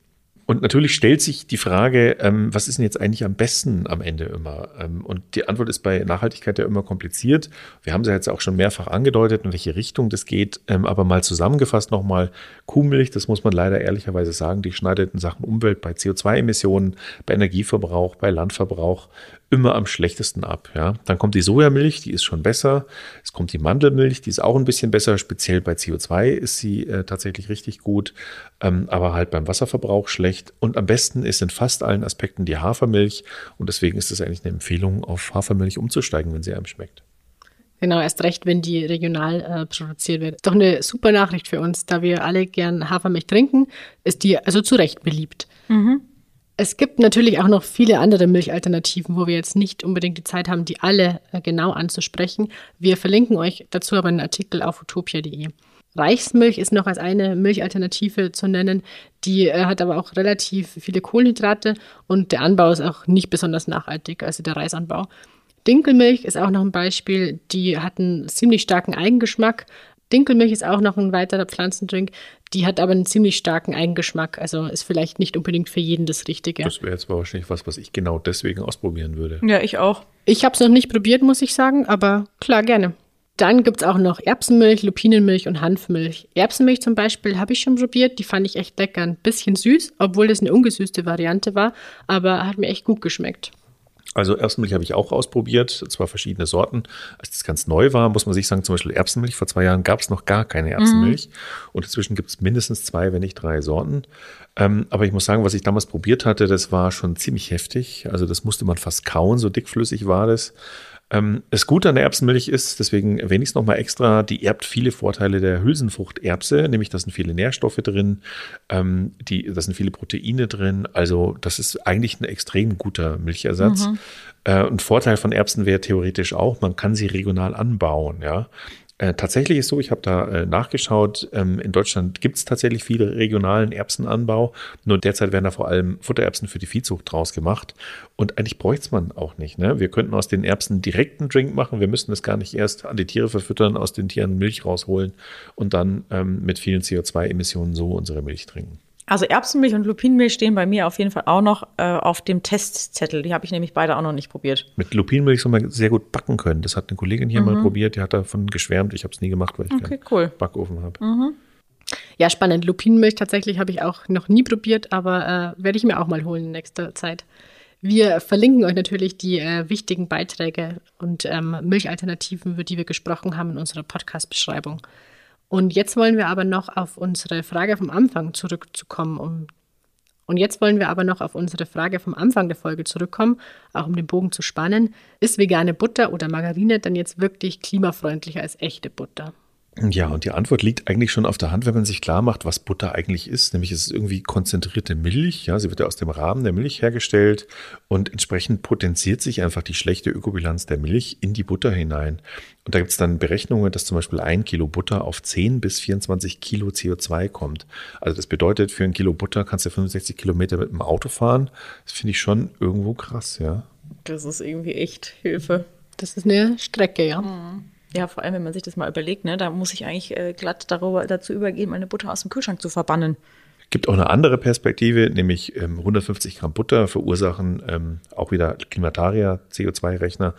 Und natürlich stellt sich die Frage, ähm, was ist denn jetzt eigentlich am besten am Ende immer? Ähm, und die Antwort ist bei Nachhaltigkeit ja immer kompliziert. Wir haben sie jetzt auch schon mehrfach angedeutet, in welche Richtung das geht. Ähm, aber mal zusammengefasst nochmal, Kuhmilch, das muss man leider ehrlicherweise sagen, die schneidet in Sachen Umwelt bei CO2-Emissionen, bei Energieverbrauch, bei Landverbrauch immer am schlechtesten ab. Ja. Dann kommt die Sojamilch, die ist schon besser. Es kommt die Mandelmilch, die ist auch ein bisschen besser. Speziell bei CO2 ist sie äh, tatsächlich richtig gut, ähm, aber halt beim Wasserverbrauch schlecht. Und am besten ist in fast allen Aspekten die Hafermilch. Und deswegen ist es eigentlich eine Empfehlung, auf Hafermilch umzusteigen, wenn sie einem schmeckt. Genau, erst recht, wenn die regional äh, produziert wird. Doch eine super Nachricht für uns, da wir alle gern Hafermilch trinken, ist die also zu Recht beliebt. Mhm. Es gibt natürlich auch noch viele andere Milchalternativen, wo wir jetzt nicht unbedingt die Zeit haben, die alle äh, genau anzusprechen. Wir verlinken euch dazu aber einen Artikel auf utopia.de. Reichsmilch ist noch als eine Milchalternative zu nennen. Die äh, hat aber auch relativ viele Kohlenhydrate und der Anbau ist auch nicht besonders nachhaltig, also der Reisanbau. Dinkelmilch ist auch noch ein Beispiel. Die hat einen ziemlich starken Eigengeschmack, Dinkelmilch ist auch noch ein weiterer Pflanzendrink. Die hat aber einen ziemlich starken Eigengeschmack. Also ist vielleicht nicht unbedingt für jeden das Richtige. Das wäre jetzt wahrscheinlich was, was ich genau deswegen ausprobieren würde. Ja, ich auch. Ich habe es noch nicht probiert, muss ich sagen, aber klar, gerne. Dann gibt es auch noch Erbsenmilch, Lupinenmilch und Hanfmilch. Erbsenmilch zum Beispiel habe ich schon probiert. Die fand ich echt lecker. Ein bisschen süß, obwohl das eine ungesüßte Variante war, aber hat mir echt gut geschmeckt. Also Erbsenmilch habe ich auch ausprobiert, zwar verschiedene Sorten. Als das ganz neu war, muss man sich sagen, zum Beispiel Erbsenmilch. Vor zwei Jahren gab es noch gar keine Erbsenmilch. Mhm. Und inzwischen gibt es mindestens zwei, wenn nicht drei Sorten. Ähm, aber ich muss sagen, was ich damals probiert hatte, das war schon ziemlich heftig. Also das musste man fast kauen, so dickflüssig war das. Ähm, das Gute an der Erbsenmilch ist, deswegen erwähne ich es nochmal extra, die erbt viele Vorteile der Hülsenfruchterbse, nämlich da sind viele Nährstoffe drin, ähm, die, da sind viele Proteine drin. Also das ist eigentlich ein extrem guter Milchersatz. Mhm. Äh, ein Vorteil von Erbsen wäre theoretisch auch, man kann sie regional anbauen. Ja, äh, tatsächlich ist so, ich habe da äh, nachgeschaut, ähm, in Deutschland gibt es tatsächlich viele regionalen Erbsenanbau, nur derzeit werden da vor allem Futtererbsen für die Viehzucht draus gemacht und eigentlich bräuchte man auch nicht. Ne? Wir könnten aus den Erbsen direkten Drink machen, wir müssten das gar nicht erst an die Tiere verfüttern, aus den Tieren Milch rausholen und dann ähm, mit vielen CO2-Emissionen so unsere Milch trinken. Also Erbsenmilch und Lupinenmilch stehen bei mir auf jeden Fall auch noch äh, auf dem Testzettel. Die habe ich nämlich beide auch noch nicht probiert. Mit Lupinenmilch soll man sehr gut backen können. Das hat eine Kollegin hier mhm. mal probiert, die hat davon geschwärmt. Ich habe es nie gemacht, weil ich okay, keinen cool. Backofen habe. Mhm. Ja, spannend. Lupinenmilch tatsächlich habe ich auch noch nie probiert, aber äh, werde ich mir auch mal holen in nächster Zeit. Wir verlinken euch natürlich die äh, wichtigen Beiträge und ähm, Milchalternativen, über die wir gesprochen haben, in unserer Podcast-Beschreibung. Und jetzt wollen wir aber noch auf unsere Frage vom Anfang zurückzukommen. Um, und jetzt wollen wir aber noch auf unsere Frage vom Anfang der Folge zurückkommen, auch um den Bogen zu spannen. Ist vegane Butter oder Margarine dann jetzt wirklich klimafreundlicher als echte Butter? Ja, und die Antwort liegt eigentlich schon auf der Hand, wenn man sich klar macht, was Butter eigentlich ist. Nämlich ist es irgendwie konzentrierte Milch. Ja, sie wird ja aus dem Rahmen der Milch hergestellt und entsprechend potenziert sich einfach die schlechte Ökobilanz der Milch in die Butter hinein. Und da gibt es dann Berechnungen, dass zum Beispiel ein Kilo Butter auf 10 bis 24 Kilo CO2 kommt. Also das bedeutet, für ein Kilo Butter kannst du 65 Kilometer mit dem Auto fahren. Das finde ich schon irgendwo krass, ja. Das ist irgendwie echt Hilfe. Das ist eine Strecke, ja. Mhm. Ja, vor allem, wenn man sich das mal überlegt, ne, da muss ich eigentlich äh, glatt darüber, dazu übergehen, meine Butter aus dem Kühlschrank zu verbannen. Gibt auch eine andere Perspektive, nämlich ähm, 150 Gramm Butter verursachen ähm, auch wieder Klimataria, CO2-Rechner,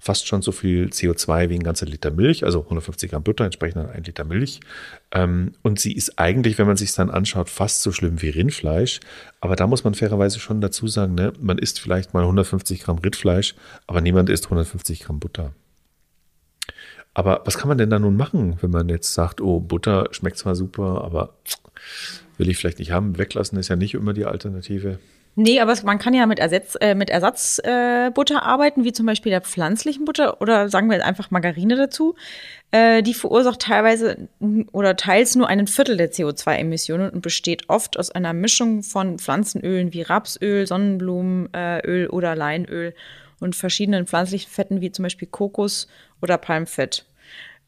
fast schon so viel CO2 wie ein ganzer Liter Milch, also 150 Gramm Butter entsprechen dann ein Liter Milch. Ähm, und sie ist eigentlich, wenn man sich dann anschaut, fast so schlimm wie Rindfleisch. Aber da muss man fairerweise schon dazu sagen, ne, man isst vielleicht mal 150 Gramm Rindfleisch, aber niemand isst 150 Gramm Butter. Aber was kann man denn da nun machen, wenn man jetzt sagt, oh, Butter schmeckt zwar super, aber will ich vielleicht nicht haben. Weglassen ist ja nicht immer die Alternative. Nee, aber man kann ja mit, Ersatz, äh, mit Ersatzbutter äh, arbeiten, wie zum Beispiel der pflanzlichen Butter oder sagen wir einfach Margarine dazu. Äh, die verursacht teilweise oder teils nur einen Viertel der CO2-Emissionen und besteht oft aus einer Mischung von Pflanzenölen wie Rapsöl, Sonnenblumenöl oder Leinöl und verschiedenen pflanzlichen Fetten wie zum Beispiel Kokos oder Palmfett.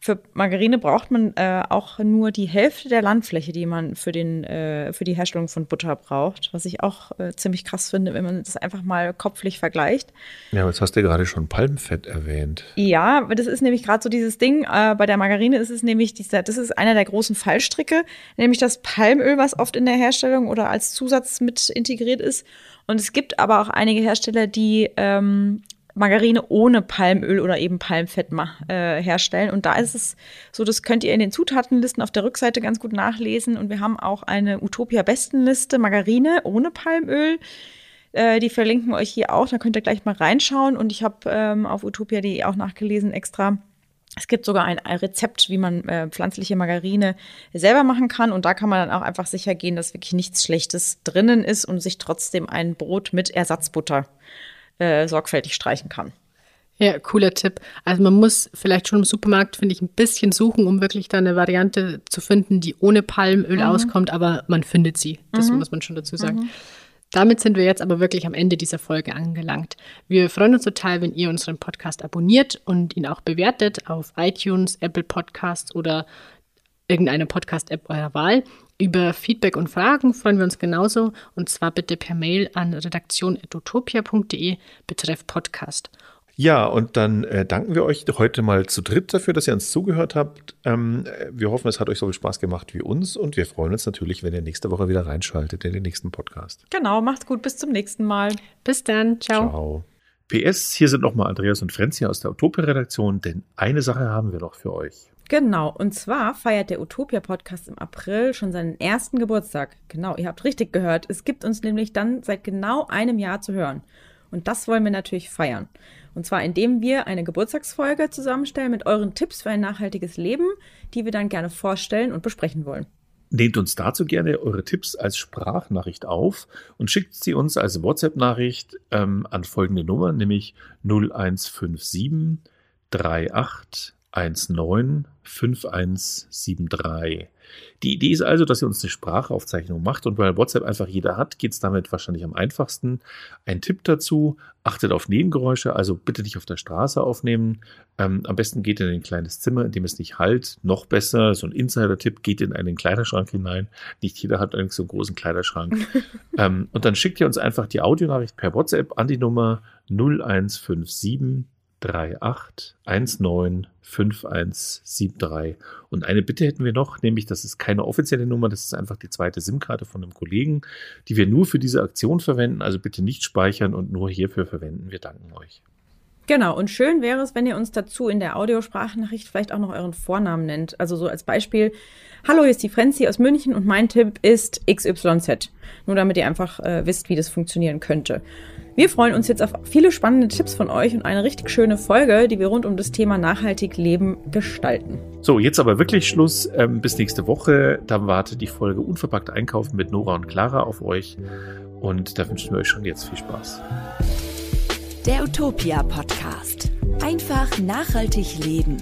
Für Margarine braucht man äh, auch nur die Hälfte der Landfläche, die man für, den, äh, für die Herstellung von Butter braucht, was ich auch äh, ziemlich krass finde, wenn man das einfach mal kopflich vergleicht. Ja, jetzt hast du gerade schon Palmfett erwähnt. Ja, das ist nämlich gerade so dieses Ding. Äh, bei der Margarine ist es nämlich, dieser, das ist einer der großen Fallstricke, nämlich das Palmöl, was oft in der Herstellung oder als Zusatz mit integriert ist. Und es gibt aber auch einige Hersteller, die ähm, Margarine ohne Palmöl oder eben Palmfett äh, herstellen. Und da ist es so, das könnt ihr in den Zutatenlisten auf der Rückseite ganz gut nachlesen. Und wir haben auch eine Utopia-Bestenliste Margarine ohne Palmöl. Äh, die verlinken wir euch hier auch, da könnt ihr gleich mal reinschauen. Und ich habe ähm, auf utopia.de auch nachgelesen extra. Es gibt sogar ein, Rezept, wie man äh, pflanzliche Margarine selber machen kann. Und da kann man dann auch einfach sicher gehen, dass wirklich nichts Schlechtes drinnen ist und sich trotzdem ein Brot mit Ersatzbutter äh, sorgfältig streichen kann. Ja, cooler Tipp. Also man muss vielleicht schon im Supermarkt, finde ich, ein bisschen suchen, um wirklich da eine Variante zu finden, die ohne Palmöl mhm. auskommt, aber man findet sie. Das mhm. muss man schon dazu sagen. Mhm. Damit sind wir jetzt aber wirklich am Ende dieser Folge angelangt. Wir freuen uns total, wenn ihr unseren Podcast abonniert und ihn auch bewertet auf iTunes, Apple Podcasts oder irgendeine Podcast-App eurer Wahl. Über Feedback und Fragen freuen wir uns genauso und zwar bitte per Mail an redaktion.utopia.de betreff Podcast. Ja, und dann äh, danken wir euch heute mal zu dritt dafür, dass ihr uns zugehört habt. Ähm, wir hoffen, es hat euch so viel Spaß gemacht wie uns und wir freuen uns natürlich, wenn ihr nächste Woche wieder reinschaltet in den nächsten Podcast. Genau, macht's gut, bis zum nächsten Mal. Bis dann, ciao. Ciao. PS, hier sind nochmal Andreas und Frenz hier aus der Utopia-Redaktion, denn eine Sache haben wir noch für euch. Genau, und zwar feiert der Utopia Podcast im April schon seinen ersten Geburtstag. Genau, ihr habt richtig gehört. Es gibt uns nämlich dann seit genau einem Jahr zu hören. Und das wollen wir natürlich feiern. Und zwar indem wir eine Geburtstagsfolge zusammenstellen mit euren Tipps für ein nachhaltiges Leben, die wir dann gerne vorstellen und besprechen wollen. Nehmt uns dazu gerne eure Tipps als Sprachnachricht auf und schickt sie uns als WhatsApp-Nachricht ähm, an folgende Nummer, nämlich 0157 38 195173. Die Idee ist also, dass ihr uns eine Sprachaufzeichnung macht und weil WhatsApp einfach jeder hat, geht es damit wahrscheinlich am einfachsten. Ein Tipp dazu, achtet auf Nebengeräusche, also bitte nicht auf der Straße aufnehmen. Ähm, am besten geht in ein kleines Zimmer, in dem es nicht halt. Noch besser, so ein Insider-Tipp, geht in einen Kleiderschrank hinein. Nicht jeder hat eigentlich so einen großen Kleiderschrank. ähm, und dann schickt ihr uns einfach die Audionachricht per WhatsApp an die Nummer 0157 38195173. Und eine Bitte hätten wir noch, nämlich das ist keine offizielle Nummer, das ist einfach die zweite SIM-Karte von einem Kollegen, die wir nur für diese Aktion verwenden. Also bitte nicht speichern und nur hierfür verwenden. Wir danken euch. Genau, und schön wäre es, wenn ihr uns dazu in der Audiosprachnachricht vielleicht auch noch euren Vornamen nennt. Also so als Beispiel, hallo, hier ist die Frenzy aus München und mein Tipp ist XYZ. Nur damit ihr einfach äh, wisst, wie das funktionieren könnte. Wir freuen uns jetzt auf viele spannende Tipps von euch und eine richtig schöne Folge, die wir rund um das Thema nachhaltig Leben gestalten. So, jetzt aber wirklich Schluss. Ähm, bis nächste Woche. Da wartet die Folge Unverpackt Einkaufen mit Nora und Clara auf euch. Und da wünschen wir euch schon jetzt viel Spaß. Der Utopia Podcast. Einfach nachhaltig leben.